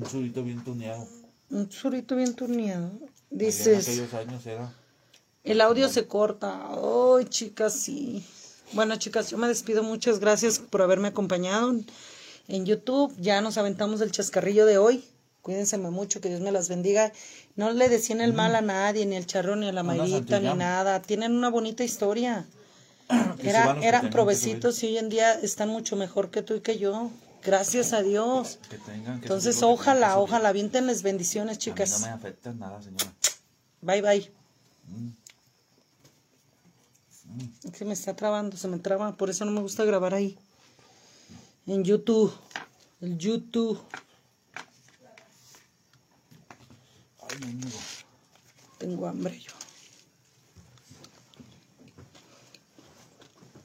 Un surito bien tuneado. Un surito bien turneado. Allá En Dices, aquellos años era. el audio se corta. Ay, chicas, sí. Bueno, chicas, yo me despido. Muchas gracias por haberme acompañado en- YouTube. Ya nos aventamos el chascarrillo de hoy. Cuídense mucho, que Dios me las bendiga. No le decían el mal a nadie, ni al charro, ni a la Una Mayrita, ni nada. Tienen una bonita historia. Era- eran provecitos y hoy en día están mucho mejor que tú y que yo. Gracias a Dios. Que tengan que Entonces, ojalá, que ojalá, aviéntenles bendiciones, A mí chicas. no me afecta nada, señora. Bye, bye. Mm. Se me está trabando, se me traba. Por eso no me gusta grabar ahí. En YouTube. El YouTube. Ay, mendigo. Tengo hambre yo.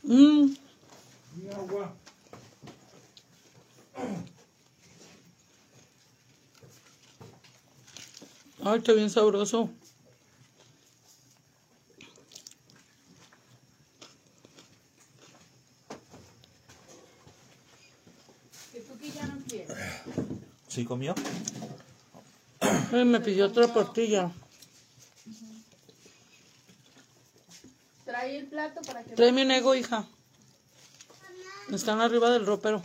Mm, Mi agua. Ay, está bien sabroso. ¿Sí comió? Ay, me pidió otra tortilla. Trae el plato para que Tráeme un ego, hija. Están arriba del ropero.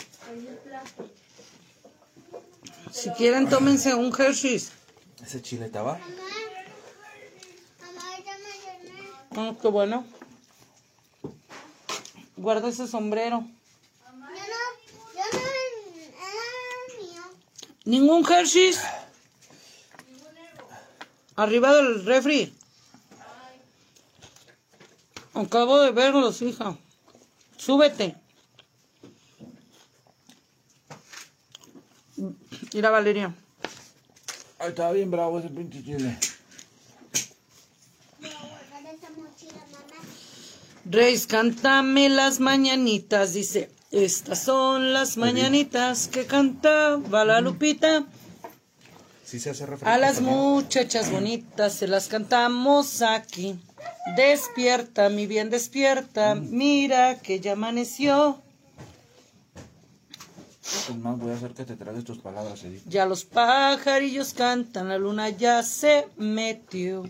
Si quieren, tómense un Hershey's. ¿Ese chile estaba? Ah, qué bueno. Guarda ese sombrero. Ningún Hershey's. Arriba del refri. Acabo de verlos, hija. Súbete. Mira, Valeria. Ay, estaba bien bravo ese pinche chile. Reis, cántame las mañanitas, dice. Estas son las mañanitas que cantaba la Lupita. Sí se hace refresco. A las muchachas bonitas se las cantamos aquí. Despierta, mi bien, despierta. Mira que ya amaneció. Es más, voy a hacer que te tragues tus palabras, Edith. Ya los pajarillos cantan, la luna ya se metió.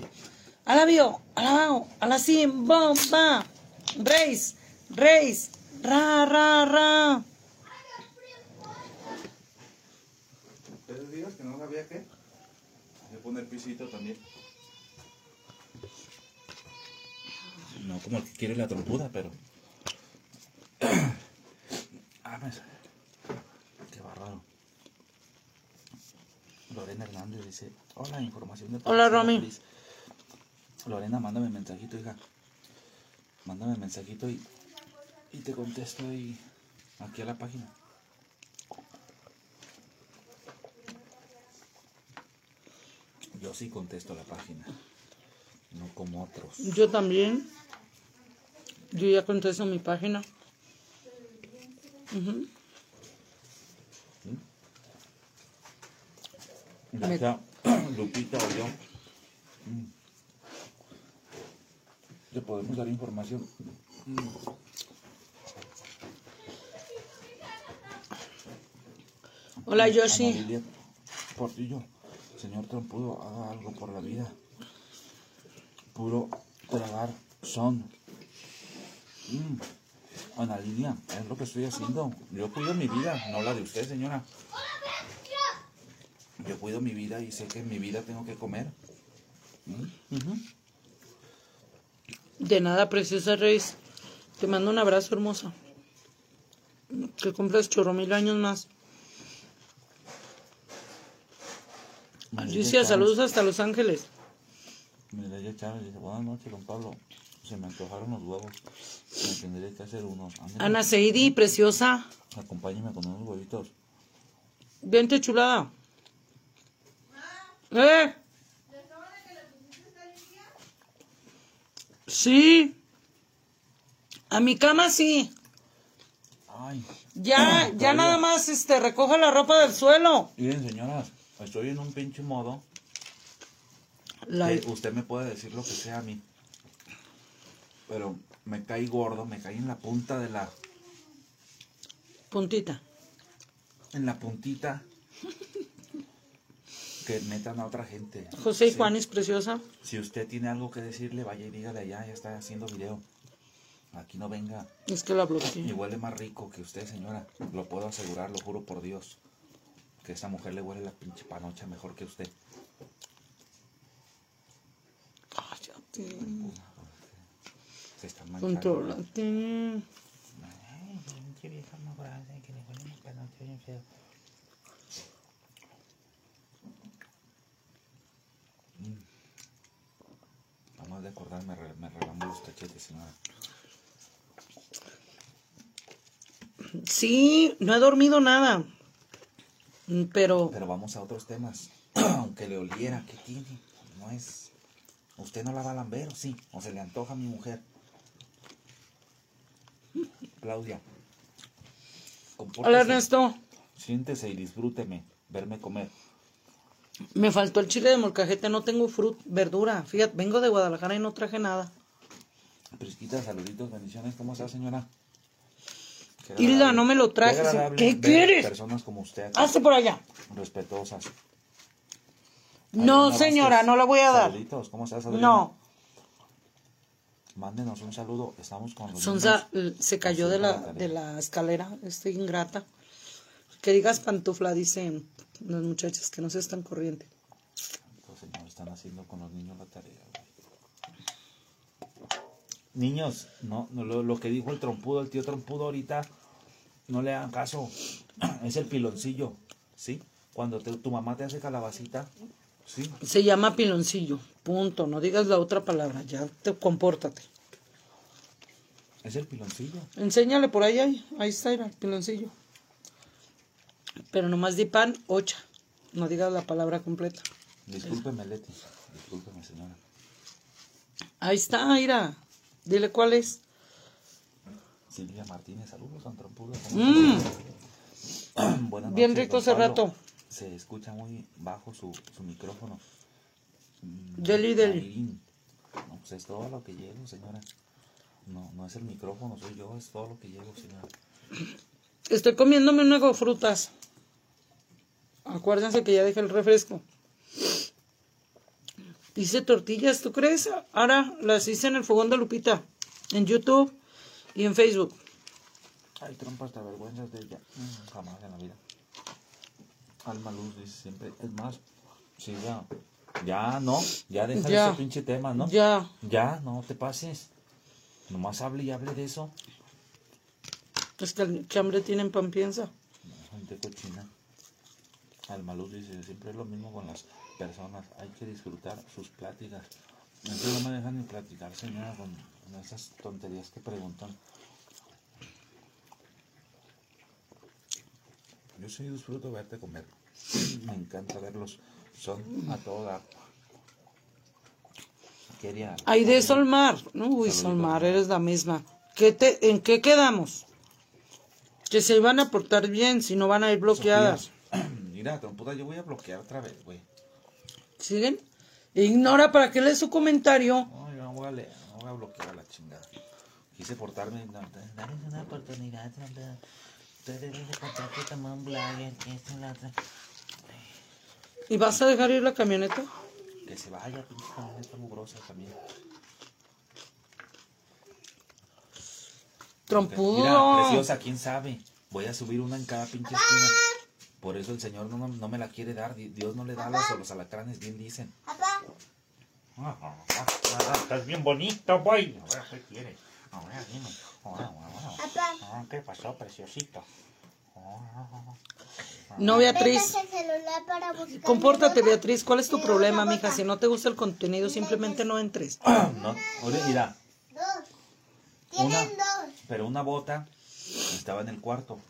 A la vio, a la bao, a la sim, bomba. Reis, reis, ra, ra, ra. ¿Ustedes días que no sabía qué? Hay que poner pisito también. No como el que quiere la trompuda, pero... ah, me... Qué bárbaro. Lorena Hernández dice, hola, información de... Hola, Romy. Feliz". Lorena, mándame mensajito, hija. Mándame mensajito y, y te contesto ahí, aquí a la página. Yo sí contesto a la página, no como otros. Yo también. Yo ya contesto mi página. Ya Lupita o yo, mm, te podemos dar información. Mm. Hola. Lilia Portillo, señor Trompudo, haga algo por la vida. Puro tragar son. Mm. Ana Lilia, es lo que estoy haciendo. Yo cuido mi vida, no la de usted, señora. Yo cuido mi vida y sé que en mi vida tengo que comer. Mm. De nada, preciosa Reis. Te mando un abrazo, hermosa. Que cumplas chorro mil años más. Alicia, saludos hasta Los Ángeles. Mireya Chávez dice, buenas noches, don Pablo. Se me antojaron los huevos. Me tendré que hacer unos. Ándale, Ana Seidi, preciosa. Acompáñeme con unos huevitos. Vente, chulada. ¿Eh? Sí. A mi cama sí. Ay, Ya, ya nada más este recoge la ropa del suelo. miren señoras, estoy en un pinche modo La- que usted me puede decir lo que sea a mí. Pero me caí gordo, me caí en la punta de la... puntita. En la puntita que metan a otra gente. José y Sí. Juanis, preciosa. Si usted tiene algo que decirle, vaya y dígale allá, ya está haciendo video. Aquí no venga. Es que la Y bloqueé. huele más rico que usted, señora. Lo puedo asegurar, lo juro por Dios. Que esa mujer le huele la pinche panocha mejor que usted. Cállate. Se están manchando. Contrólate. Ay, pinche vieja mugrosa, que le huele la panocha bien feo. Vamos de acordar, me, re- me los cachetes, señora. Sí, no he dormido nada. Mm, Pero Pero vamos a otros temas. Aunque le oliera, ¿qué tiene? No es. ¿Usted no la va a lamber o sí? ¿O se le antoja a mi mujer? Claudia. Hola Ernesto, Siéntese y disfrúteme. Verme comer. Me faltó el chile de molcajete, no tengo fruta, verdura. Fíjate, vengo de Guadalajara y no traje nada. Prisquita, saluditos, bendiciones. ¿Cómo está, señora? Hilda, no me lo trajes. agradable ¿Qué quieres? Personas como usted, Hazte por allá. respetuosas. No, señora, Vázquez, no la voy a dar. Saluditos, ¿cómo estás, Adriana? No, Mándenos un saludo. Estamos con los Sonsa niños. se cayó de la, de la escalera, estoy ingrata. Que digas pantufla, dicen las muchachas, que no se están corriente. Señor, están haciendo con los niños la tarea. güey. Niños, no, no, lo, lo que dijo el trompudo, el tío trompudo ahorita, no le hagan caso. Es el piloncillo, ¿sí? Cuando te- tu mamá te hace calabacita, ¿sí? Se llama piloncillo, punto, no digas la otra palabra, ya te compórtate. Es el piloncillo. Enséñale por ahí, ahí, ahí está el piloncillo. Pero nomás di pan, ocha, no digas la palabra completa. Discúlpeme, Leti. Discúlpeme, señora. Ahí está, mira, dile cuál es. Silvia Martínez, saludos, don trompudo. Mm, Buenas Bien rico ese rato. Se escucha muy bajo su, su micrófono. Mm, Deli, deli. No, pues es todo lo que llevo, señora. No, no es el micrófono, soy yo, es todo lo que llevo, señora. estoy comiéndome unas frutas. Acuérdense que ya dejé el refresco. Hice tortillas, ¿tú crees? Ahora las hice en el fogón de Lupita, en YouTube y en Facebook. Hay trompas de vergüenzas de ella. Mm, jamás en la vida. Alma Luz dice siempre. Es más, sí, ya. Ya, no. Ya deja Ya. ese pinche tema, ¿no? Ya, Ya, no te pases. Nomás hable y hable de eso. es que el chambre tienen pan piensa. Gente cochina. Alma Luz dice, siempre es lo mismo con las personas. Hay que disfrutar sus pláticas. Entonces no me dejan ni platicar, señora, con, con esas tonterías que preguntan. Yo sí disfruto verte comer. Me encanta verlos. Son a todo dar. Quería... Ay, de Solmar. Uy, Solmar, eres la misma. ¿Qué te, ¿En qué quedamos? Que se iban a portar bien, si no van a ir bloqueadas. Mira, trompuda, yo voy a bloquear otra vez, güey. ¿Siguen? Ignora para que lee su comentario. No, yo no voy a leer, no voy a bloquear a la chingada. Quise portarme. No, dale una oportunidad, trompuda. Tú debes de contarte como un blogger, que esto y lo otro. ¿Y vas a dejar ir la camioneta? Que se vaya, pinche camioneta mugrosa también. Mira, Trompudo. preciosa, quién sabe. Voy a subir una en cada pinche esquina. Por eso el Señor no, no, no me la quiere dar. Di- Dios no le da los, a los alacranes, bien dicen. Papá, Estás bien bonito, boy. Ahora, ¿qué quieres? Ahora, dime. Ahora, ahora. papá. Ah, ¿Qué pasó, preciosito? No, Beatriz. Compórtate. Beatriz. ¿Cuál es tu problema, mija? Si no te gusta el contenido, simplemente no entres. No, oye, mira, Dos. una, Tienen dos. pero una bota estaba en el cuarto.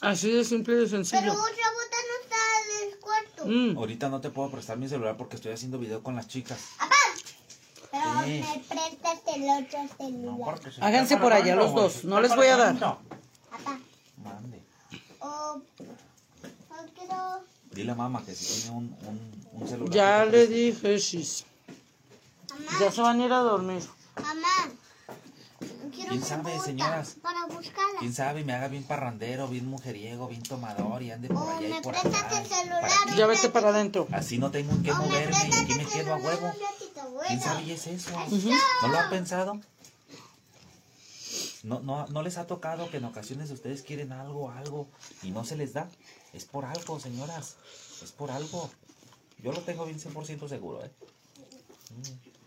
Así de simple y de Pero sencillo. otra bota no está en el cuarto. Mm. Ahorita no te puedo prestar mi celular porque estoy haciendo video con las chicas. Papá. Pero Sí. me prestas el otro celular. Háganse por allá los dos. No les voy a dar. Papá. Mande. Oh, no quiero. Dile a mamá que si tiene un, un, un celular. Ya le dije, sis. Mamá. Ya se van a ir a dormir. Mamá. Quiero ¿Quién sabe, señoras? Para búscala. Quién sabe, me haga bien parrandero, bien mujeriego, bien tomador y ande por O allá y por prestas acá. el celular. Ya vete para adentro. Así no tengo en qué O me moverme y aquí me quedo a huevo. ratito, ¿Quién sabe y es eso? ¿No lo han pensado? ¿No, no, ¿No les ha tocado que en ocasiones ustedes quieren algo, algo y no se les da? Es por algo, señoras. Es por algo. Yo lo tengo bien 100% seguro, ¿eh? Mm.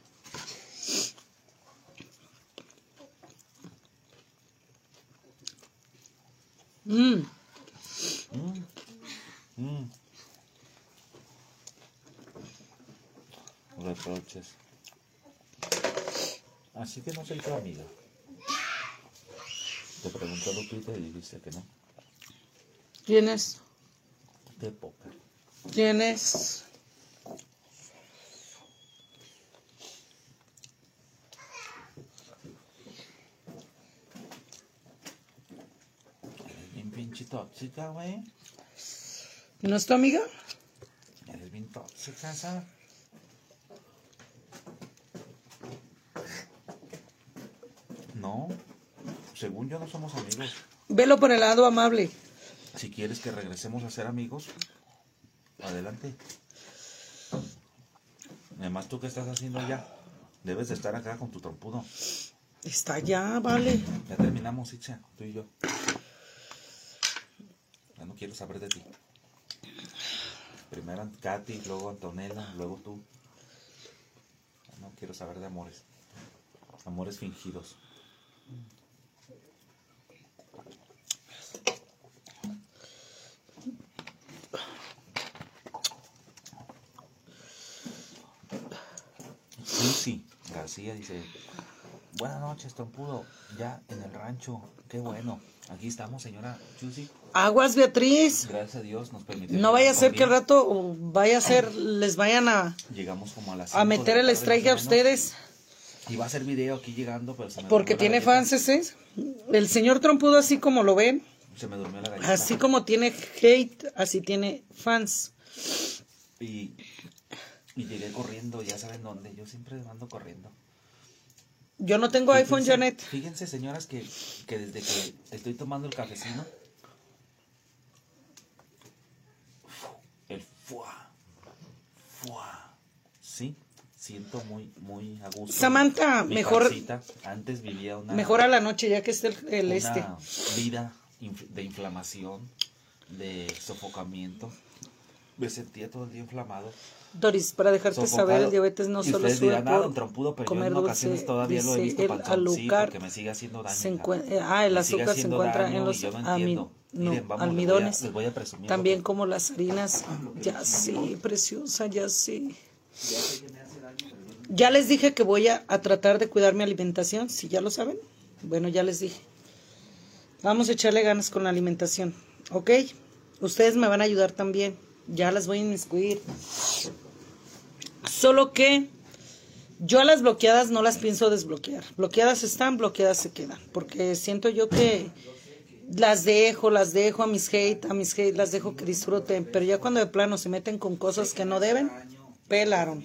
Mm. Mm. Reproches. Así que no soy tu amiga. Te preguntó Lupita y dijiste que no. ¿Quién es? De poca. ¿Quién es? Eres bien pinche tóxica, güey. ¿No es tu amiga? Eres bien tóxica, ¿sabes? No. Según yo no somos amigos. Velo por el lado amable. Si quieres que regresemos a ser amigos, adelante. Además, ¿tú qué estás haciendo allá? Debes de estar acá con tu trompudo. Está ya, vale. Ya terminamos, Itza, tú y yo. Quiero saber de ti. Primero Katy, luego Antonella, luego tú. No quiero saber de amores. Amores fingidos. Susi García dice, buenas noches, trompudo, ya en el rancho, qué bueno. Aquí estamos, señora Susi. Aguas, Beatriz. Gracias a Dios nos permitió. No vaya a ser que al rato vaya a ser, les vayan a, Llegamos como a las a meter el strike a ustedes. Y va a ser video aquí llegando, pero se me Porque tiene fans ese. El señor trompudo, así como lo ven, Se me durmió la galleta. así como tiene hate, así tiene fans. Y, y llegué corriendo, ya saben dónde. Yo siempre ando corriendo. Yo no tengo iPhone, Janet. Fíjense, señoras, que, que desde que estoy tomando el cafecino, el fuá, fuá, sí, siento muy, muy a gusto. Samantha, Mi mejor- pancita, antes vivía una, Mejor a la noche, ya que esté el, el una este. vida inf- de inflamación, de sofocamiento. Me sentía todo el día inflamado. Doris, para dejarte sofocado. saber, el diabetes no Y solo sube dirán, ah, pero yo comer en dulce. ocasiones todavía lo he visto el panzón, sí, azúcar porque me sigue haciendo daño. se eh, ah, el azúcar se encuentra daño en los yo no ami- entiendo. no, Miren, vamos, almidones. Les voy a, les voy a presumir También que- como las harinas. Ya sí, preciosa, ya sí. Ya les dije que voy a, a tratar de cuidar mi alimentación, si ya lo saben. Bueno, ya les dije. Vamos a echarle ganas con la alimentación, ¿ok? Ustedes me van a ayudar también. Ya las voy a inmiscuir. Solo que yo a las bloqueadas no las pienso desbloquear. Bloqueadas están, bloqueadas se quedan. Porque siento yo que las dejo, las dejo a mis hate, a mis hate, las dejo que disfruten. Pero ya cuando de plano se meten con cosas que no deben, pelaron.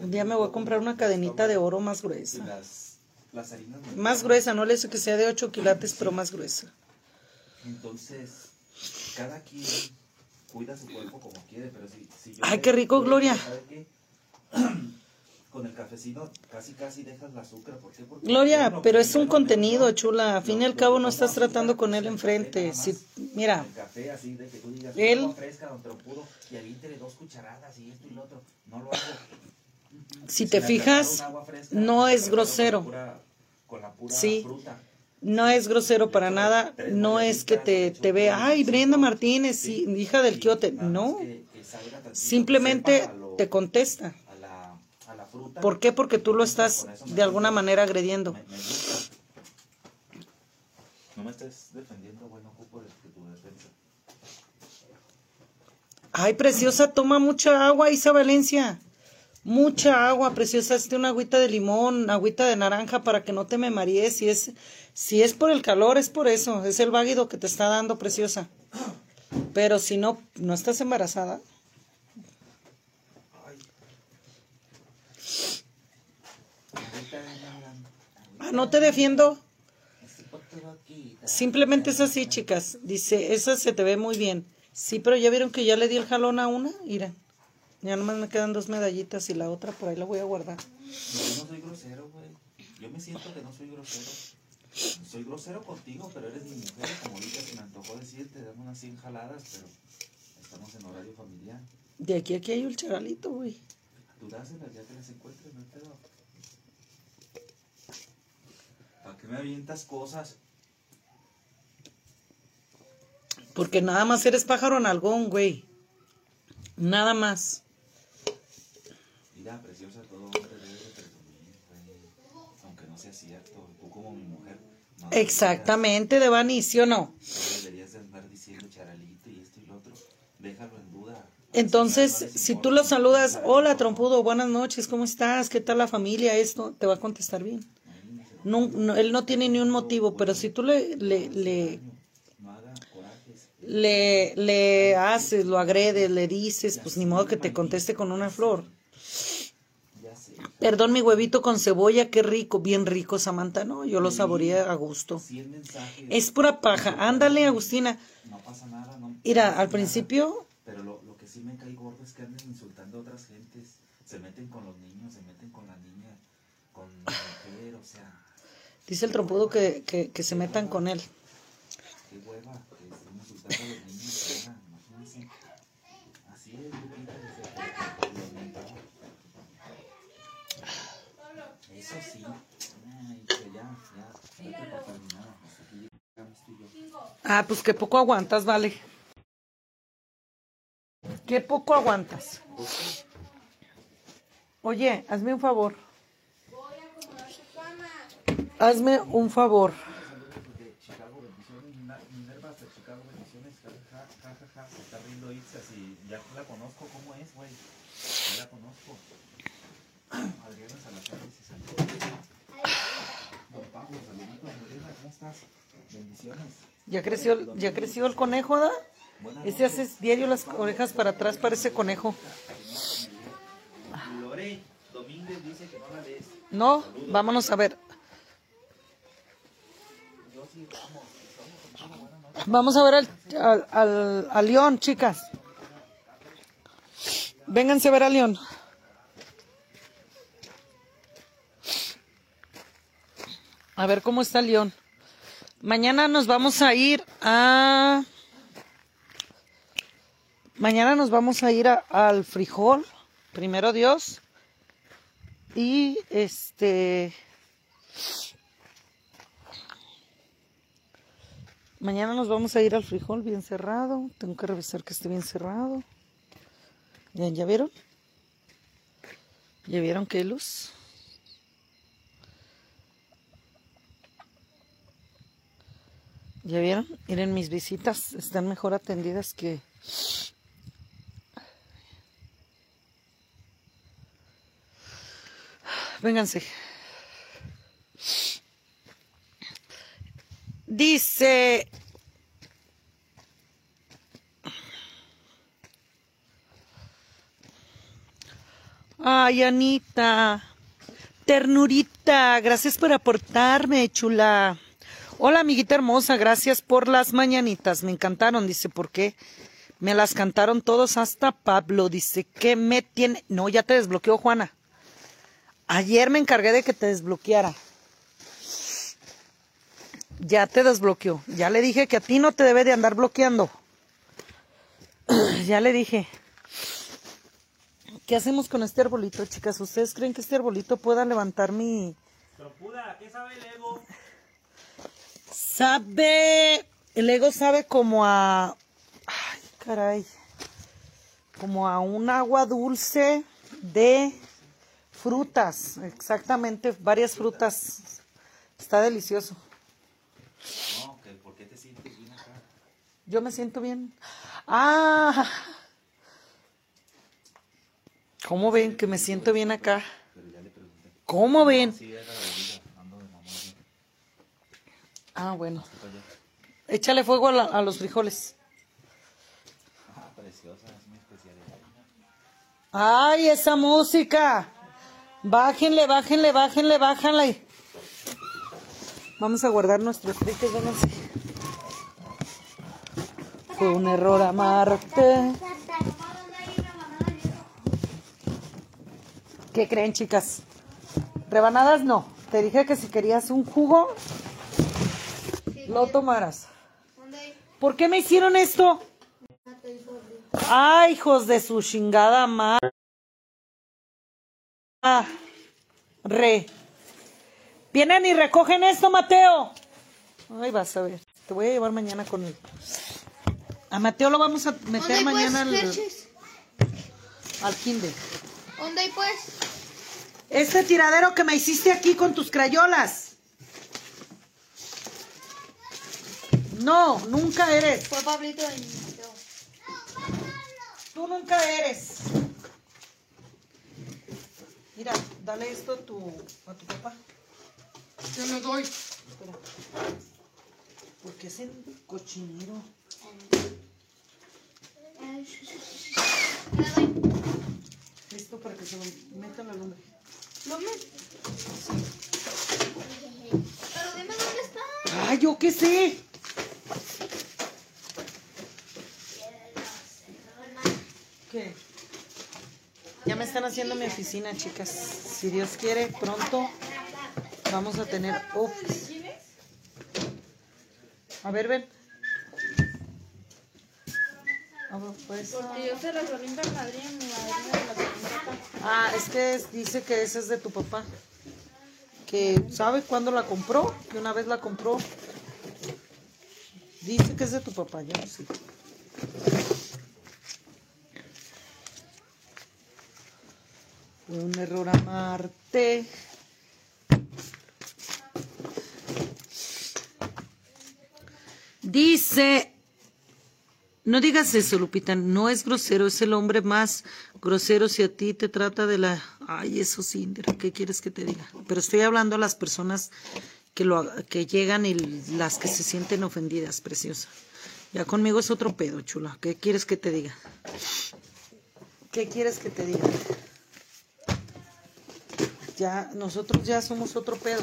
Un día me voy a comprar una cadenita de oro más gruesa. Más gruesa, no le dice que sea de 8 quilates, pero más gruesa. Entonces, cada quien cuida su cuerpo como quiere, pero si, si yo... Ay, qué rico, Gloria. Con el cafecino casi casi dejas el azúcar. ¿Por qué? Porque Gloria, pero es un contenido, chula. A fin y al cabo no estás tratando con él enfrente. Si, mira, El café así de que tú digas, Él- agua fresca, don Trompudo, y aviéntele dos cucharadas y esto y lo otro. No lo hago. si Si te fijas, fresca, no es preparo con la grosero. pura- Con la pura Sí. fruta. No es grosero para nada. No es que te, te vea, ay, Brenda Martínez, hija del quiote. No, simplemente te contesta. ¿Por qué? Porque tú lo estás de alguna manera agrediendo. me- me gusta. No me estés defendiendo, bueno, ocupo de tu defensa. Ay, preciosa, toma mucha agua, Isa Valencia. Mucha agua, preciosa. Hazte una agüita de limón, agüita de naranja para que no te me marees. Si es, si es por el calor, es por eso. Es el váguido que te está dando, preciosa. Pero si no, no estás embarazada. Ahorita no te defiendo. Simplemente es así, chicas. Dice, esa se te ve muy bien. Sí, pero ya vieron que ya le di el jalón a una. Mira, ya nomás me quedan dos medallitas y la otra por ahí la voy a guardar. Yo no soy grosero, güey. Yo me siento que no soy grosero. Soy grosero contigo, pero eres mi mujer. Como ahorita se me antojó decirte, dame unas 100 jaladas, pero estamos en horario familiar. De aquí a aquí hay un charalito, güey. Tú dáselas, ya que las encuentres, no pedo. ¿Para qué me avientas cosas? Porque nada más eres pájaro en algón, güey. Nada más. Mira, preciosa, todo hombre debe de presumir, güey. Aunque no sea cierto, tú como mi mujer. No Exactamente, Devani, ¿sí o no? deberías- de andar diciendo charalito y esto y lo otro. Déjalo en duda. Entonces, si tú lo saludas, hola trompudo, buenas noches, ¿cómo estás? ¿Qué tal la familia? Esto te va a contestar bien. No, no, él no tiene ni un motivo, pero si tú le, le, le, le, le haces, lo agredes, le dices, pues ni modo que te conteste con una flor. Perdón, mi huevito con cebolla, qué rico, bien rico, Samantha, ¿no? Yo lo saboreé a gusto. 100 mensajes. Es pura paja. Ándale, Agustina. No pasa nada. No, Mira, al principio, Pero lo, lo que sí me cae gordo es que anden insultando a otras gentes. Se meten con los niños, se meten con la niña, con la mujer, o sea, dice el trompudo que, que, que se metan con él. qué hueva que estén insultando a los niños. imagínense. Así es, Lupita, desde que los mentaba. Eso sí. Ay, pero ya, ya, ya por terminar. Hasta aquí llegamos tú y yo. Ah, pues qué poco aguantas, vale. Qué poco aguantas. Oye, hazme un favor. Hazme un favor. de Chicago, bendiciones, Mina- Minerva hasta Chicago, bendiciones, ja, ja, ja, ja, ja, se está riendo Itza, si ya la conozco, ¿cómo es, güey? Ya la conozco. Adriana Salazar dice. Don Pablo, saluditos. Ya creció, ya creció el conejo, ¿da? Ese hace diario las orejas para atrás, parece conejo. No la vámonos a ver. Vamos a ver al, al, al- león, chicas. Vénganse a ver al león. A ver cómo está león. Mañana nos vamos a ir a... Mañana nos vamos a ir a- al frijol, primero Dios. Y este... Mañana nos vamos a ir al frijol bien cerrado. Tengo que revisar que esté bien cerrado. ¿Ya, ya vieron? ¿Ya vieron qué luz? ¿Ya vieron? Miren, mis visitas están mejor atendidas que... Vénganse. Dice... Ay, Anita. Ternurita, gracias por aportarme, chula. Hola, amiguita hermosa, gracias por las mañanitas. Me encantaron, dice, ¿por qué? Me las cantaron todos hasta Pablo. Dice, ¿qué me tiene? No, ya te desbloqueó, Juana. Ayer me encargué de que te desbloqueara. Ya te desbloqueó. Ya le dije que a ti no te debe de andar bloqueando. ya le dije. ¿Qué hacemos con este arbolito, chicas? ¿Ustedes creen que este arbolito pueda levantar mi... ¿qué sabe el ego? Sabe... El ego sabe como a... Ay, caray. Como a un agua dulce de frutas. Exactamente, varias frutas. Está delicioso. No, que ¿por qué te sientes bien acá? Yo me siento bien. Ah. ¿Cómo ven que me siento bien acá? ¿Cómo ven? Sí, era la bebida, ando de mamón. ¿no? Ah, bueno. Échale fuego a, la- a los frijoles. Ah, preciosa, es mi especialidad. ¡Ay, esa música! Bájenle, bájenle, bájenle, bájenle. Vamos a guardar nuestros fritos, vénganse. Fue un error amarte. ¿Qué creen, chicas? Rebanadas no. Te dije que si querías un jugo, lo tomaras. ¿Por qué me hicieron esto? Ay, hijos de su chingada madre. Ah, re. Vienen y recogen esto, Mateo. Ay, vas a ver. Te voy a llevar mañana con él. A Mateo lo vamos a meter ¿Dónde mañana al, pues, Hershey's? al kinder. ¿Dónde hay pues? Este tiradero que me hiciste aquí con tus crayolas. No, nunca eres. Fue Pablito y Mateo. Tú nunca eres. Mira, dale esto a tu, a tu papá. Yo no doy. Espera. Porque es en cochinero. Listo para que se lo metan al hombre. Lo meto. Pero dime dónde está. ¡Ay, yo qué sé! Ya me están haciendo mi oficina, chicas. Si Dios quiere, pronto vamos a tener office. A ver, ven. Pues. Porque yo se las oriento al Madrid y mi madrina me las orienta. Ah, es que es- dice que esa es de tu papá. Que sabe cuándo la compró, que una vez la compró. Dice que es de tu papá, yo no sé. Un error amarte. Dice no digas eso, Lupita, no es grosero, es el hombre más grosero si a ti te trata de la... Ay, eso sí, ¿qué quieres que te diga? Pero estoy hablando a las personas que, lo, que llegan y las que se sienten ofendidas, preciosa. Ya conmigo es otro pedo, chula. ¿Qué quieres que te diga? ¿Qué quieres que te diga? Ya, nosotros ya somos otro pedo.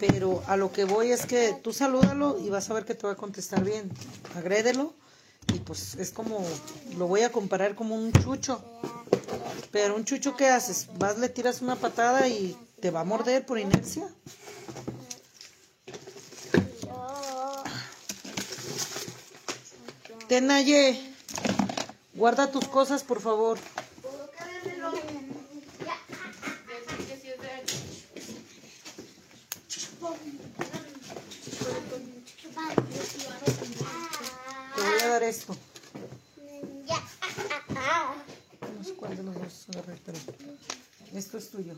Pero a lo que voy es que tú salúdalo y vas a ver que te va a contestar bien. Agrédelo y pues es como, lo voy a comparar como un chucho. Pero un chucho, ¿qué haces? Vas, le tiras una patada y te va a morder por inercia. Tenaye, guarda tus cosas, por favor. Te voy a dar esto. No sé cuál de los dos agarré, pero esto es tuyo.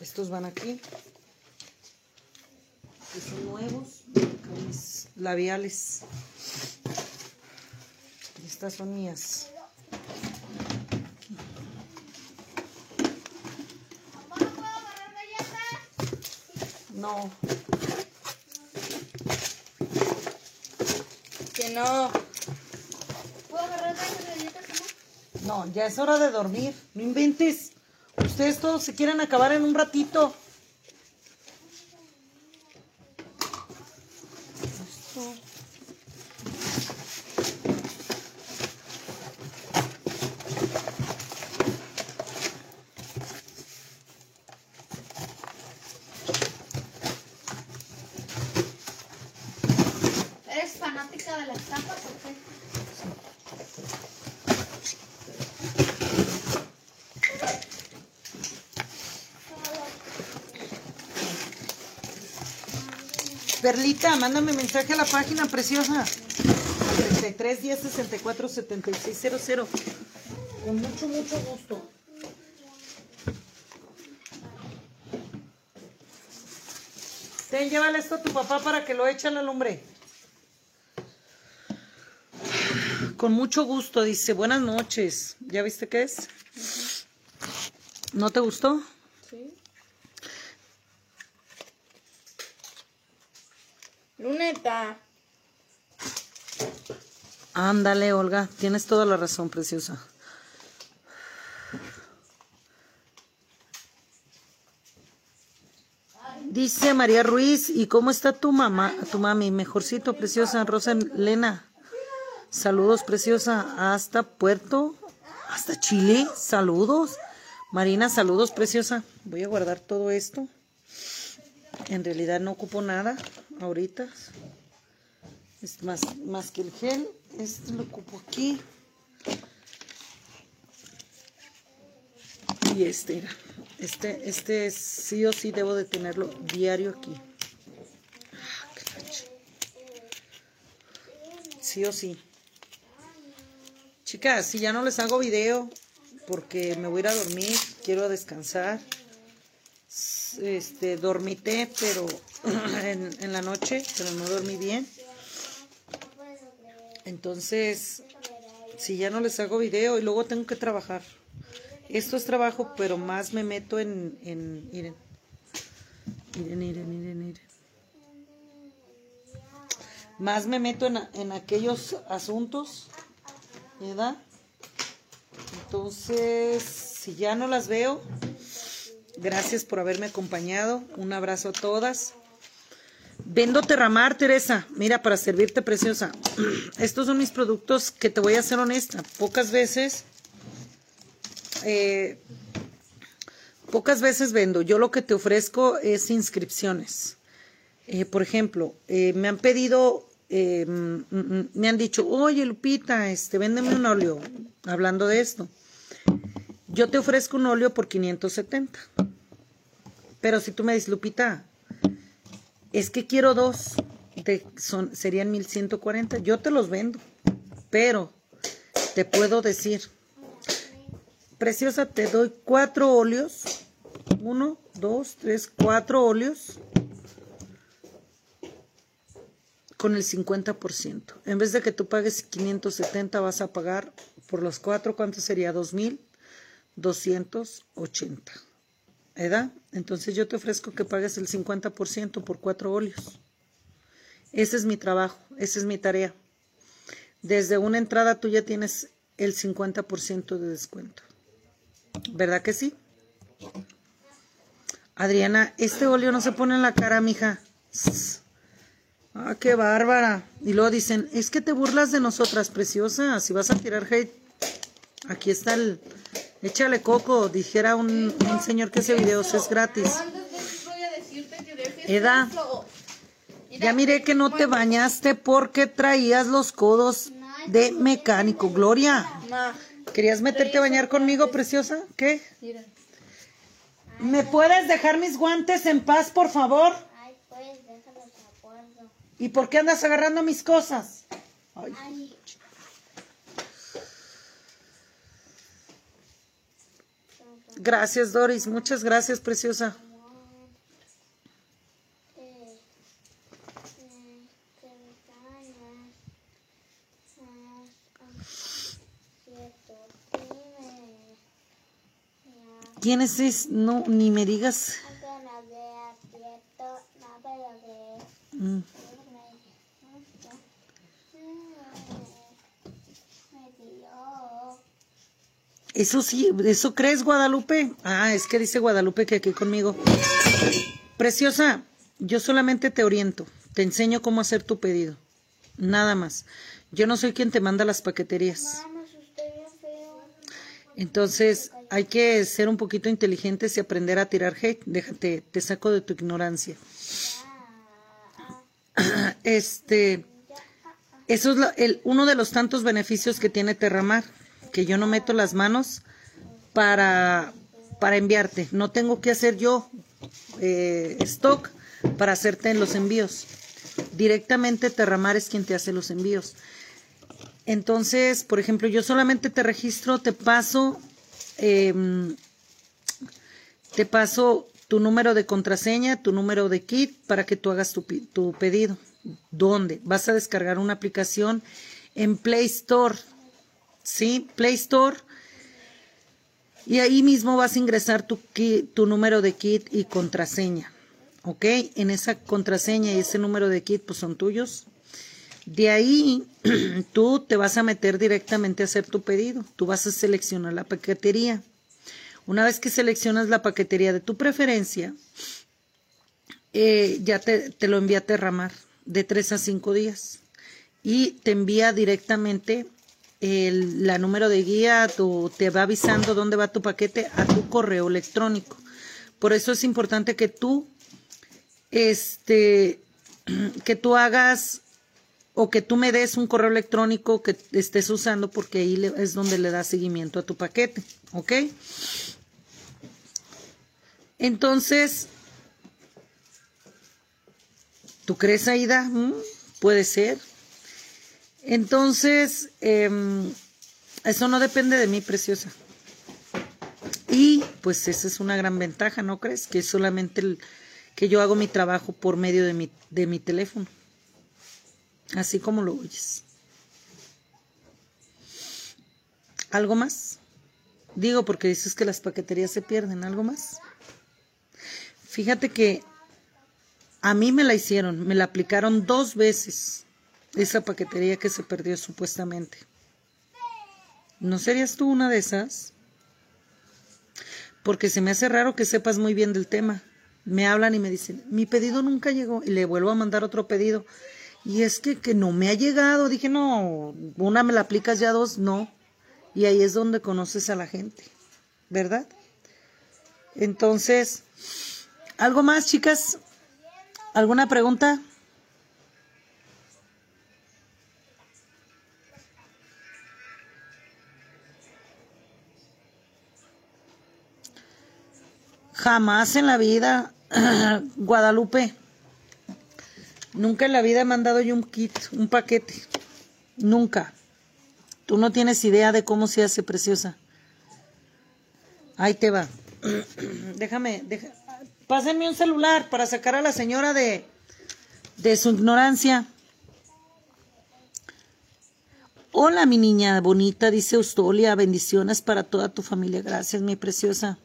Estos van aquí. Que son nuevos. labiales. Estas son mías. No. Que no. ¿Puedo agarrar las galletas, mamá? Ya es hora de dormir. No inventes. Ustedes todos se quieren acabar en un ratito. Esto. ¿Eres fanática de las tapas o qué? Perlita, mándame mensaje a la página preciosa. 33 10 64 76 00. Con mucho, mucho gusto. Ten, llévale esto a tu papá para que lo eche a la lumbre. Con mucho gusto, dice. Buenas noches. ¿Ya viste qué es? ¿No te gustó? Sí. Luneta. Ándale, Olga, tienes toda la razón, preciosa. Dice María Ruiz, ¿y cómo está tu mamá, tu mami? Mejorcito, preciosa, Rosa Elena. Saludos, preciosa, hasta Puerto, hasta Chile. Saludos. Marina, saludos, preciosa. Voy a guardar todo esto. En realidad no ocupo nada ahorita. Es más, más que el gel. Este lo ocupo aquí. Y este, mira. Este, este sí o sí debo de tenerlo diario aquí. Ah. Sí o sí. Chicas, si ya no les hago video porque me voy a ir a dormir, quiero descansar. Este, dormité, pero en, en la noche, pero no dormí bien. Entonces, si ya no les hago video y luego tengo que trabajar. Esto es trabajo, pero más me meto en, en miren. Miren, miren, miren, miren. Más me meto en, en aquellos asuntos, ¿verdad? Entonces, si ya no las veo, gracias por haberme acompañado. Un abrazo a todas. Vendo Terramar, Teresa. Mira, para servirte preciosa. Estos son mis productos que te voy a ser honesta. Pocas veces eh, pocas veces vendo. Yo lo que te ofrezco es inscripciones. Eh, por ejemplo, eh, me han pedido, mm, mm, me han dicho, oye Lupita, este, véndeme un óleo, hablando de esto. Yo te ofrezco un óleo por 570. Pero si tú me dices, Lupita, es que quiero dos, de, son, serían 1140, yo te los vendo. Pero te puedo decir, Preciosa, te doy cuatro óleos. Uno, dos, tres, cuatro óleos. Con el 50%. En vez de que tú pagues 570, vas a pagar por los cuatro, ¿cuánto sería? 2,280. ¿Edad? Entonces yo te ofrezco que pagues el 50% por cuatro óleos. Ese es mi trabajo, esa es mi tarea. Desde una entrada tú ya tienes el 50% de descuento. ¿Verdad que sí? Adriana, este óleo no se pone en la cara, mija. Ah, qué bárbara. Y luego dicen, es que te burlas de nosotras, preciosa. Si vas a tirar hate, aquí está el... Échale coco, dijera un, señor que hace videos, es gratis. Eda, ya miré que no te bañaste porque traías los codos de mecánico. Gloria. ¿Querías meterte a bañar conmigo, preciosa? ¿Qué? ¿Me puedes dejar mis guantes en paz, por favor? Ay, pues, déjalos a acuerdo. ¿Y por qué andas agarrando mis cosas? Ay. Gracias, Doris. Muchas gracias, preciosa. ¿Quién es No, ni me digas. Mm. Eso sí, ¿eso crees, Guadalupe? Ah, es que dice Guadalupe que aquí conmigo. Preciosa, yo solamente te oriento, te enseño cómo hacer tu pedido. Nada más. Yo no soy quien te manda las paqueterías. Entonces, hay que ser un poquito inteligentes y aprender a tirar hate. Déjate, te saco de tu ignorancia. Este, eso es el, uno de los tantos beneficios que tiene Terramar, que yo no meto las manos para, para enviarte. No tengo que hacer yo eh, stock para hacerte los envíos. Directamente Terramar es quien te hace los envíos. Entonces, por ejemplo, yo solamente te registro, te paso, em, te paso tu número de contraseña, tu número de kit para que tú hagas tu, tu pedido. ¿Dónde? Vas a descargar una aplicación en Play Store. ¿Sí? Play Store. Y ahí mismo vas a ingresar tu, tu número de kit y contraseña. ¿Ok? En esa contraseña y ese número de kit pues son tuyos De ahí tú te vas a meter directamente a hacer tu pedido. Tú vas a seleccionar la paquetería. Una vez que seleccionas la paquetería de tu preferencia, eh, ya te, te lo envía a Terramar de 3 a 5 días y te envía directamente el, la número de guía, te va avisando dónde va tu paquete a tu correo electrónico. Por eso es importante que tú, este, que tú hagas o que tú me des un correo electrónico que estés usando porque ahí le- es donde le das seguimiento a tu paquete, ¿ok? Entonces, ¿tú crees, Aida? Mm, Puede ser. Entonces, em, eso no depende de mí, preciosa. Y pues esa es una gran ventaja, ¿no crees? Que es solamente el, que yo hago mi trabajo por medio de mi, de mi teléfono. Así como lo oyes. ¿Algo más? Digo porque dices que las paqueterías se pierden. ¿Algo más? Fíjate que a mí me la hicieron, me la aplicaron dos veces esa paquetería que se perdió supuestamente. ¿No serías tú una de esas? Porque se me hace raro que sepas muy bien del tema. Me hablan y me dicen, mi pedido nunca llegó y le vuelvo a mandar otro pedido. Y es que, que no me ha llegado. Dije, no, una me la aplicas ya dos, no. Y ahí es donde conoces a la gente, ¿verdad? Entonces, ¿algo más, chicas? ¿Alguna pregunta? Jamás en la vida, Guadalupe, nunca en la vida he mandado yo un kit, un paquete. Nunca. Tú no tienes idea de cómo se hace preciosa. Ahí te va. Déjame, deja, pásenme un celular para sacar a la señora de, de su ignorancia. Hola, mi niña bonita, dice Eustolia. Bendiciones para toda tu familia. Gracias, mi preciosa.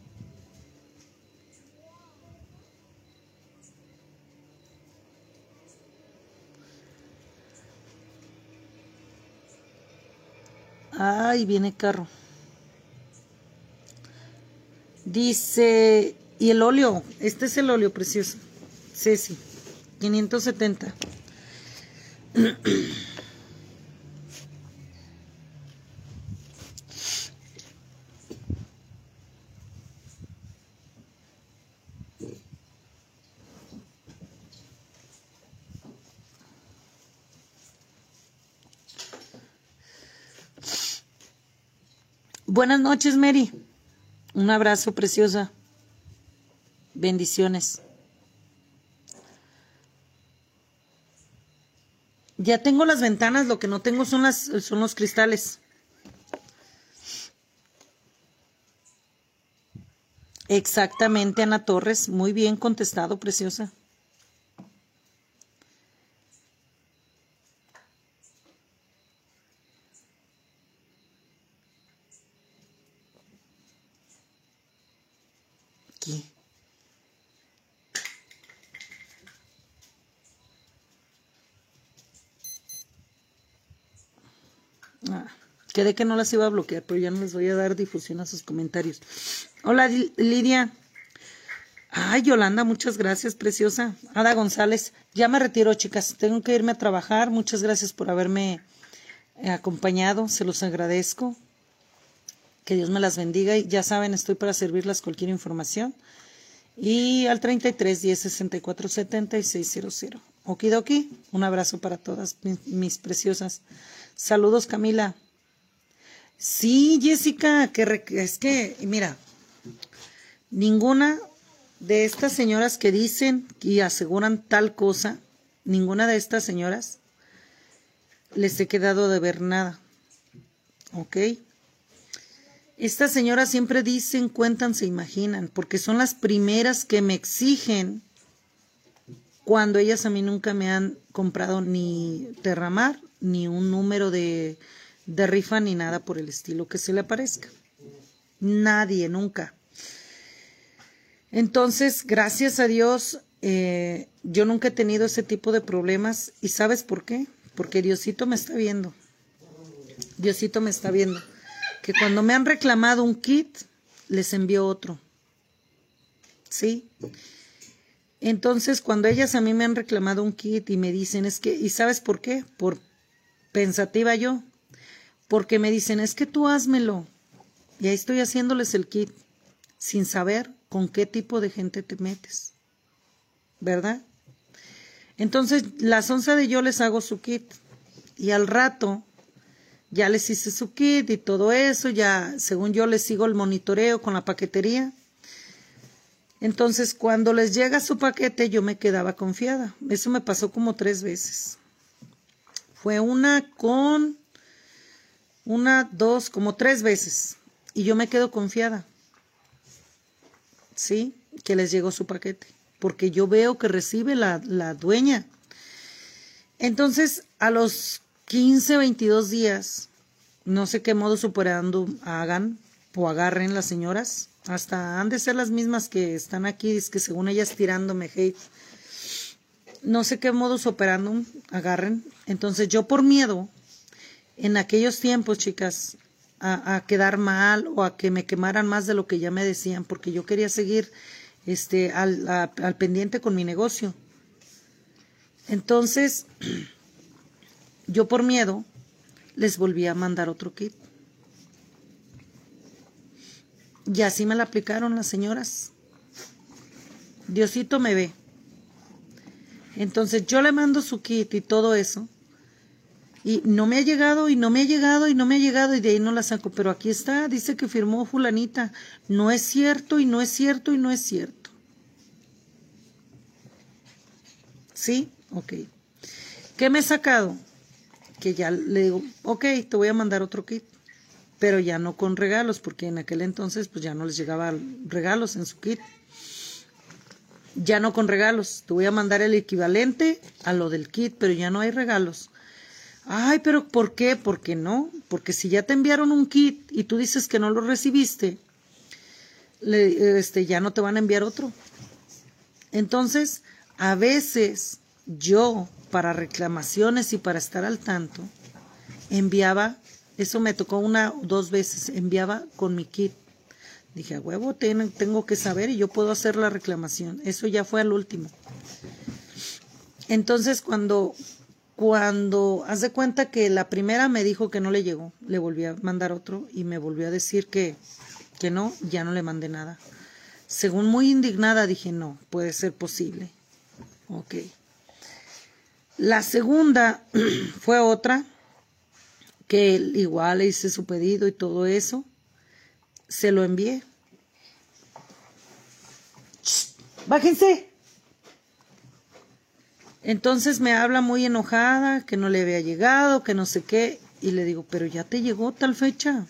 Ay, viene carro. Dice, y el óleo, este es el óleo precioso. Ceci, 570. Buenas noches, Mary. Un abrazo, preciosa. Bendiciones. Ya tengo las ventanas, lo que no tengo son las son los cristales. Exactamente, Ana Torres. Muy bien contestado, preciosa. Aquí. Ah, quedé que no las iba a bloquear, pero ya no les voy a dar difusión a sus comentarios. Hola, Li- Lidia. Ay, Yolanda, muchas gracias, preciosa. Ada González, ya me retiro, chicas. Tengo que irme a trabajar. Muchas gracias por haberme eh, acompañado. Se los agradezco. Que Dios me las bendiga. Y ya saben, estoy para servirlas cualquier información. Y al 33 10 64 76 00. Okidoki, un abrazo para todas mis preciosas. Saludos, Camila. Sí, Jessica, que es que, mira, ninguna de estas señoras que dicen y aseguran tal cosa, ninguna de estas señoras les he quedado de ver nada. ¿Ok? Estas señoras siempre dicen, cuentan, se imaginan, porque son las primeras que me exigen cuando ellas a mí nunca me han comprado ni derramar, ni un número de, de rifa, ni nada por el estilo que se le aparezca. Nadie, nunca. Entonces, gracias a Dios, eh, yo nunca he tenido ese tipo de problemas. ¿Y sabes por qué? porque Diosito me está viendo. Diosito me está viendo. Que cuando me han reclamado un kit, les envío otro. ¿Sí? Entonces, cuando ellas a mí me han reclamado un kit y me dicen, es que, ¿y sabes por qué? Por pensativa yo. Porque me dicen, es que tú házmelo. Y ahí estoy haciéndoles el kit, sin saber con qué tipo de gente te metes. ¿Verdad? Entonces, las once de yo les hago su kit. Y al rato, ya les hice su kit y todo eso, ya según yo les sigo el monitoreo con la paquetería. Entonces, cuando les llega su paquete, yo me quedaba confiada. Eso me pasó como tres veces. Fue una con, una, dos, como tres veces. Y yo me quedo confiada. ¿Sí? Que les llegó su paquete. Porque yo veo que recibe la, la dueña. Entonces, a los 15, 22 días, no sé qué modo superando hagan o agarren las señoras hasta han de ser las mismas que están aquí, es que según ellas tirándome hate. No sé qué modus operandum agarren. Entonces yo por miedo, en aquellos tiempos, chicas, a, quedar mal o a que me quemaran más de lo que ya me decían, porque yo quería seguir este, al, al pendiente con mi negocio. Entonces, yo por miedo les volví a mandar otro kit. Y así me la aplicaron las señoras. Diosito me ve. Entonces yo le mando su kit y todo eso. Y no me ha llegado y no me ha llegado y no me ha llegado y de ahí no la saco. Pero aquí está, dice que firmó fulanita. No es cierto y no es cierto y no es cierto. ¿Sí? Ok. ¿Qué me he sacado? Que ya le digo, ok, te voy a mandar otro kit pero ya no con regalos, porque en aquel entonces pues ya no les llegaban regalos en su kit. Ya no con regalos, te voy a mandar el equivalente a lo del kit, pero ya no hay regalos. Ay, pero ¿por qué? ¿Por qué no? Porque si ya te enviaron un kit y tú dices que no lo recibiste, este, ya no te van a enviar otro. Entonces, a veces yo, para reclamaciones y para estar al tanto, enviaba eso me tocó una o dos veces. Enviaba con mi kit. Dije, a huevo, tengo que saber y yo puedo hacer la reclamación. Eso ya fue al último. Entonces, cuando, cuando, haz de cuenta que la primera me dijo que no le llegó, le volví a mandar otro y me volvió a decir que, que no, ya no le mandé nada. Según muy indignada dije, no, puede ser posible. Ok. La segunda fue otra que igual le hice su pedido y todo eso, se lo envié. Bájense. Entonces me habla muy enojada, que no le había llegado, que no sé qué, y le digo, pero ya te llegó tal fecha.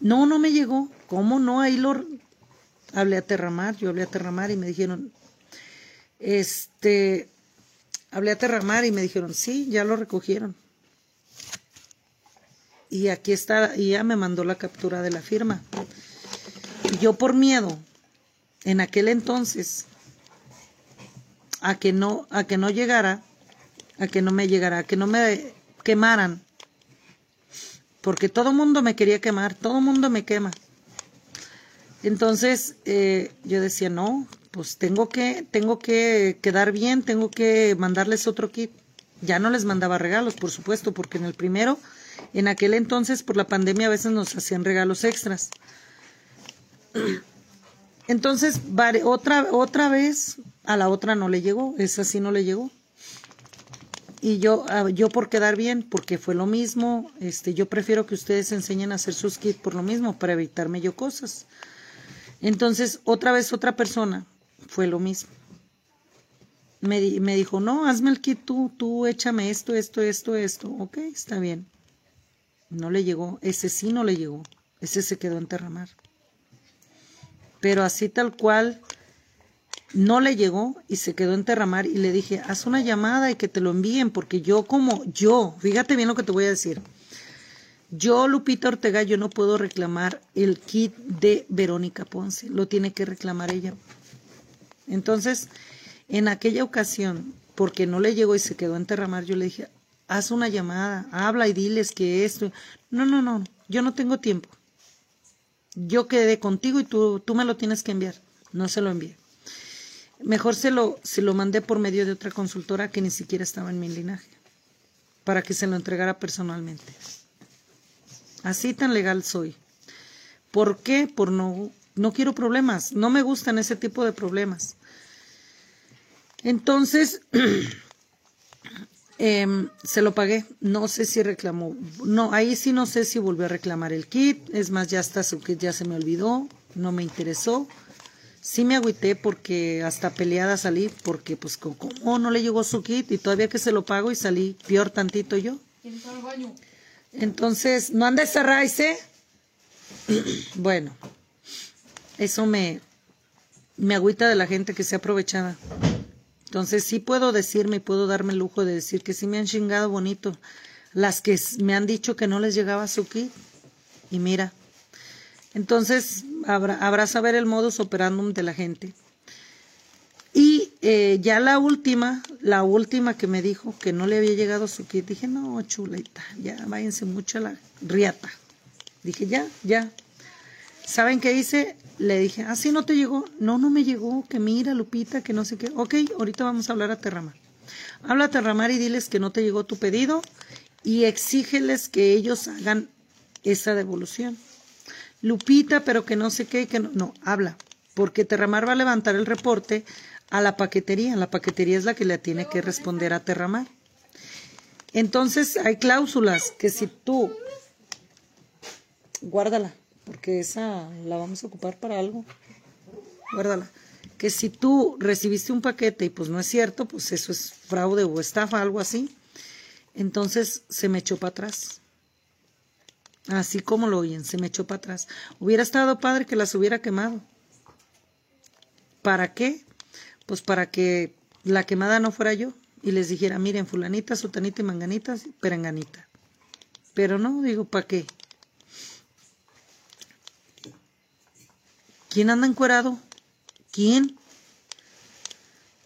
No, no me llegó. ¿Cómo no? Ahí lo hablé a Terramar, yo hablé a Terramar y me dijeron, este, hablé a Terramar y me dijeron, sí, ya lo recogieron. Y aquí está, y ya me mandó la captura de la firma. Y yo por miedo, en aquel entonces, a que no, a que no llegara, a que no me llegara, a que no me quemaran. Porque todo mundo me quería quemar, todo mundo me quema. Entonces eh, yo decía, no, pues tengo que, tengo que quedar bien, tengo que mandarles otro kit. Ya no les mandaba regalos, por supuesto, porque en el primero en aquel entonces, por la pandemia, a veces nos hacían regalos extras. Entonces, otra, otra vez, a la otra no le llegó, esa sí no le llegó. Y yo, yo por quedar bien, porque fue lo mismo, este, yo prefiero que ustedes enseñen a hacer sus kits por lo mismo, para evitarme yo cosas. Entonces, otra vez otra persona, fue lo mismo. Me, me dijo, no, hazme el kit tú, tú échame esto, esto, esto, esto. Ok, está bien. No le llegó, ese sí no le llegó, ese se quedó en Terramar. Pero así tal cual, no le llegó y se quedó en Terramar y le dije, haz una llamada y que te lo envíen, porque yo como yo, fíjate bien lo que te voy a decir. Yo, Lupita Ortega, yo no puedo reclamar el kit de Verónica Ponce, lo tiene que reclamar ella. Entonces, en aquella ocasión, porque no le llegó y se quedó en Terramar, yo le dije, haz una llamada, habla y diles que esto. No, no, no, yo no tengo tiempo. Yo quedé contigo y tú, tú me lo tienes que enviar. No se lo envié. Mejor se lo, se lo mandé por medio de otra consultora que ni siquiera estaba en mi linaje, para que se lo entregara personalmente. Así tan legal soy. ¿Por qué? Por no, no quiero problemas. No me gustan ese tipo de problemas. Entonces, em, se lo pagué. No sé si reclamó. No, ahí sí no sé si volvió a reclamar el kit. Es más, ya está su kit, ya se me olvidó. No me interesó. Sí me agüité porque hasta peleada salí, porque pues como no le llegó su kit y todavía que se lo pago y salí peor tantito yo. Entonces, no andes a Raice. bueno, eso me, me agüita de la gente que se aprovechada. Entonces sí puedo decirme y puedo darme el lujo de decir que sí me han chingado bonito. Las que me han dicho que no les llegaba su kit. Y mira. Entonces habrá, habrá saber el modus operandum de la gente. Y eh, ya la última, la última que me dijo que no le había llegado su kit, dije, no, chuleta, ya váyanse mucho a la riata. Dije, ya, ya. ¿Saben qué hice? Le dije, ¿ah, sí no te llegó? No, no me llegó, que mira, Lupita, que no sé qué. Ok, ahorita vamos a hablar a Terramar. Habla a Terramar y diles que no te llegó tu pedido y exígeles que ellos hagan esa devolución. Lupita, pero que no sé qué, que no, no, habla, porque Terramar va a levantar el reporte a la paquetería. La paquetería es la que le tiene que responder a Terramar. Entonces hay cláusulas que si tú, guárdala, porque esa la vamos a ocupar para algo. Guárdala. Que si tú recibiste un paquete y pues no es cierto, pues eso es fraude o estafa, algo así. Entonces se me echó para atrás. Así como lo oyen, se me echó para atrás. Hubiera estado padre que las hubiera quemado. ¿Para qué? Pues para que la quemada no fuera yo y les dijera, miren, fulanita, sotanita y manganita, perenganita. Pero no, digo, ¿para qué? ¿Quién anda encuerado? ¿Quién?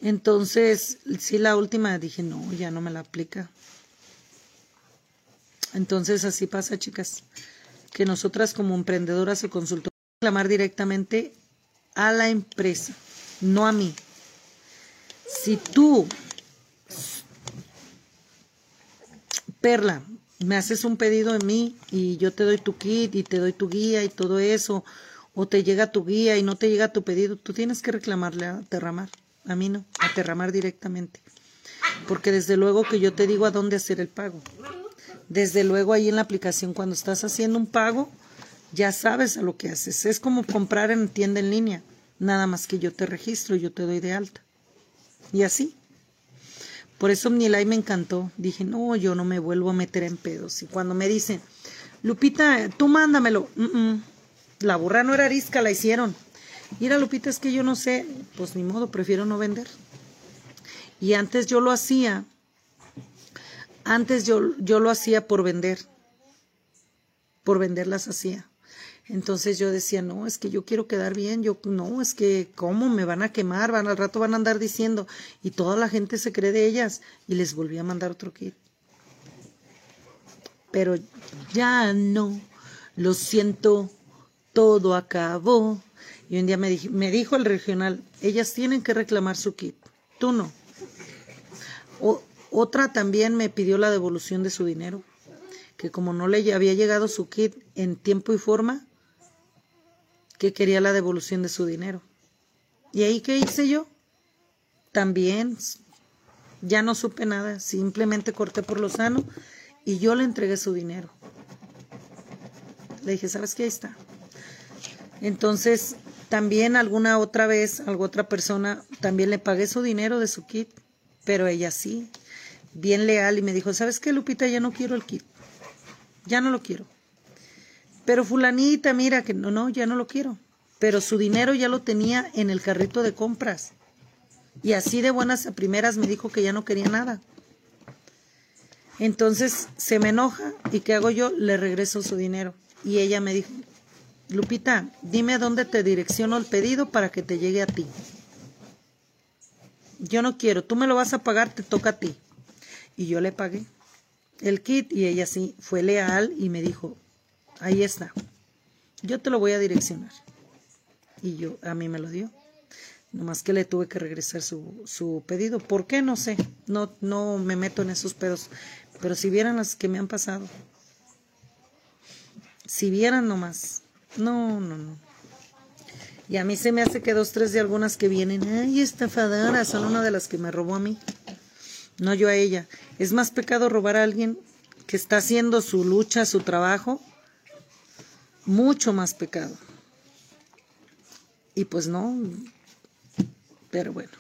Entonces, sí, la última dije, no, ya no me la aplica. Entonces, así pasa, chicas, que nosotras como emprendedoras o consultoras reclamar directamente a la empresa, no a mí. Si tú, Perla, me haces un pedido en mí y yo te doy tu kit y te doy tu guía y todo eso, o te llega tu guía y no te llega tu pedido, tú tienes que reclamarle a Terramar. A mí no, a Terramar directamente. Porque desde luego que yo te digo a dónde hacer el pago. Desde luego ahí en la aplicación cuando estás haciendo un pago, ya sabes a lo que haces. Es como comprar en tienda en línea. Nada más que yo te registro, yo te doy de alta. Y así. Por eso Omnilay me encantó. Dije, no, yo no me vuelvo a meter en pedos. Y cuando me dicen, Lupita, tú mándamelo. La burra no era arisca, la hicieron. Mira, Lupita, es que yo no sé, pues ni modo, prefiero no vender. Y antes yo lo hacía, antes yo, yo lo hacía por vender, por vender las hacía. Entonces yo decía, no, es que yo quiero quedar bien, yo no, es que cómo me van a quemar, van al rato van a andar diciendo, y toda la gente se cree de ellas, y les volví a mandar otro kit. Pero ya no, lo siento, todo acabó. Y un día me, me dijo el regional, ellas tienen que reclamar su kit, tú no. Otra también me pidió la devolución de su dinero, que como no le había llegado su kit en tiempo y forma, que quería la devolución de su dinero. ¿Y ahí qué hice yo? También ya no supe nada, simplemente corté por lo sano y yo le entregué su dinero. Le dije, ¿sabes qué? Ahí está. Entonces, también alguna otra vez, alguna otra persona, también le pagué su dinero de su kit, pero ella sí, bien leal y me dijo, ¿sabes qué, Lupita? Ya no quiero el kit, ya no lo quiero. Pero fulanita, mira que no, no, ya no lo quiero. Pero su dinero ya lo tenía en el carrito de compras. Y así de buenas a primeras me dijo que ya no quería nada. Entonces se me enoja y ¿qué hago yo? Le regreso su dinero. Y ella me dijo, Lupita, dime dónde te direcciono el pedido para que te llegue a ti. yo no quiero, tú me lo vas a pagar, te toca a ti. Y yo le pagué el kit y ella sí fue leal y me dijo, ahí está, yo te lo voy a direccionar. Y yo, a mí me lo dio. Nomás que le tuve que regresar su, su pedido. ¿Por qué? No sé. No, no me meto en esos pedos. Pero si vieran las que me han pasado. Si vieran nomás. No, no, no. Y a mí se me hace que dos, tres de algunas que vienen, ay, estafadora, son una de las que me robó a mí. No yo a ella. Es más pecado robar a alguien que está haciendo su lucha, su trabajo. Mucho más pecado. Y pues no. Pero bueno,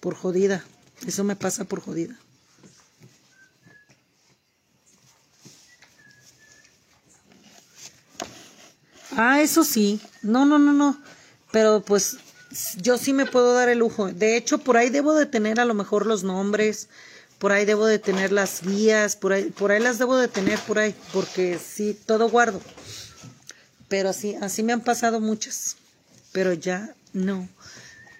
por jodida. Eso me pasa por jodida. Ah, eso sí. No, no, no, no. Pero pues yo sí me puedo dar el lujo. De hecho, por ahí debo de tener a lo mejor los nombres, por ahí debo de tener las guías, por ahí, por ahí las debo de tener por ahí, porque sí, todo guardo. Pero así, así me han pasado muchas. Pero ya no.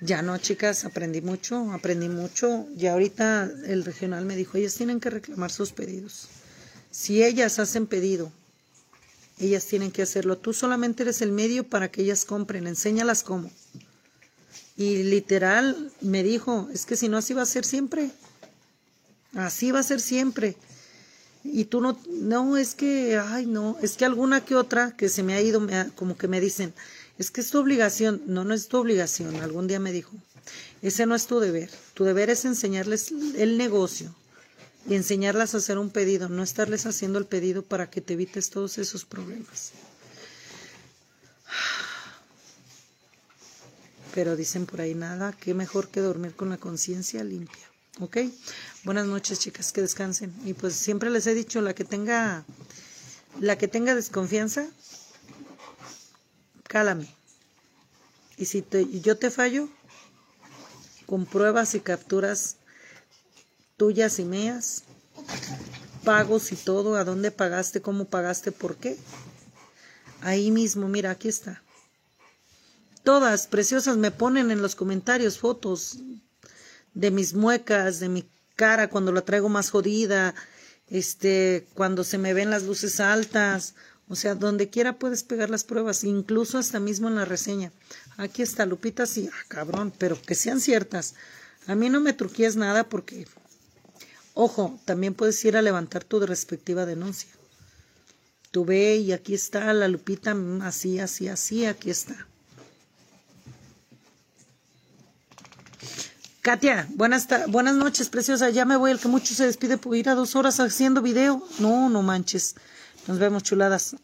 Ya no, chicas, aprendí mucho, aprendí mucho. Y ahorita el regional me dijo, ellas tienen que reclamar sus pedidos. Si ellas hacen pedido ellas tienen que hacerlo. Tú solamente eres el medio para que ellas compren. Enséñalas cómo. Y literal me dijo, es que si no así va a ser siempre. Así va a ser siempre. Y tú no, no, es que, ay, no, es que alguna que otra que se me ha ido, como que me dicen, es que es tu obligación. No, no es tu obligación. Algún día me dijo, ese no es tu deber. Tu deber es enseñarles el negocio y enseñarlas a hacer un pedido, no estarles haciendo el pedido para que te evites todos esos problemas. Pero dicen por ahí nada, qué mejor que dormir con la conciencia limpia. ¿Ok? Buenas noches, chicas, que descansen. Y pues siempre les he dicho, la que tenga, la que tenga desconfianza, cálame. Y si yo te fallo, con pruebas y capturas tuyas y mías, pagos y todo, a dónde pagaste, cómo pagaste, por qué. Ahí mismo, mira, aquí está. Todas preciosas me ponen en los comentarios fotos de mis muecas, de mi cara cuando la traigo más jodida, este, cuando se me ven las luces altas, o sea, donde quiera puedes pegar las pruebas, incluso hasta mismo en la reseña. Aquí está, Lupita, sí, ah, cabrón, pero que sean ciertas. A mí no me truquíes nada porque Ojo, también puedes ir a levantar tu respectiva denuncia. Tú ve y aquí está la lupita, así, así, así, aquí está. Katia, buenas, buenas noches, preciosa. Ya me voy, el que mucho se despide por ir a dos horas haciendo video. No, no manches. Nos vemos chuladas.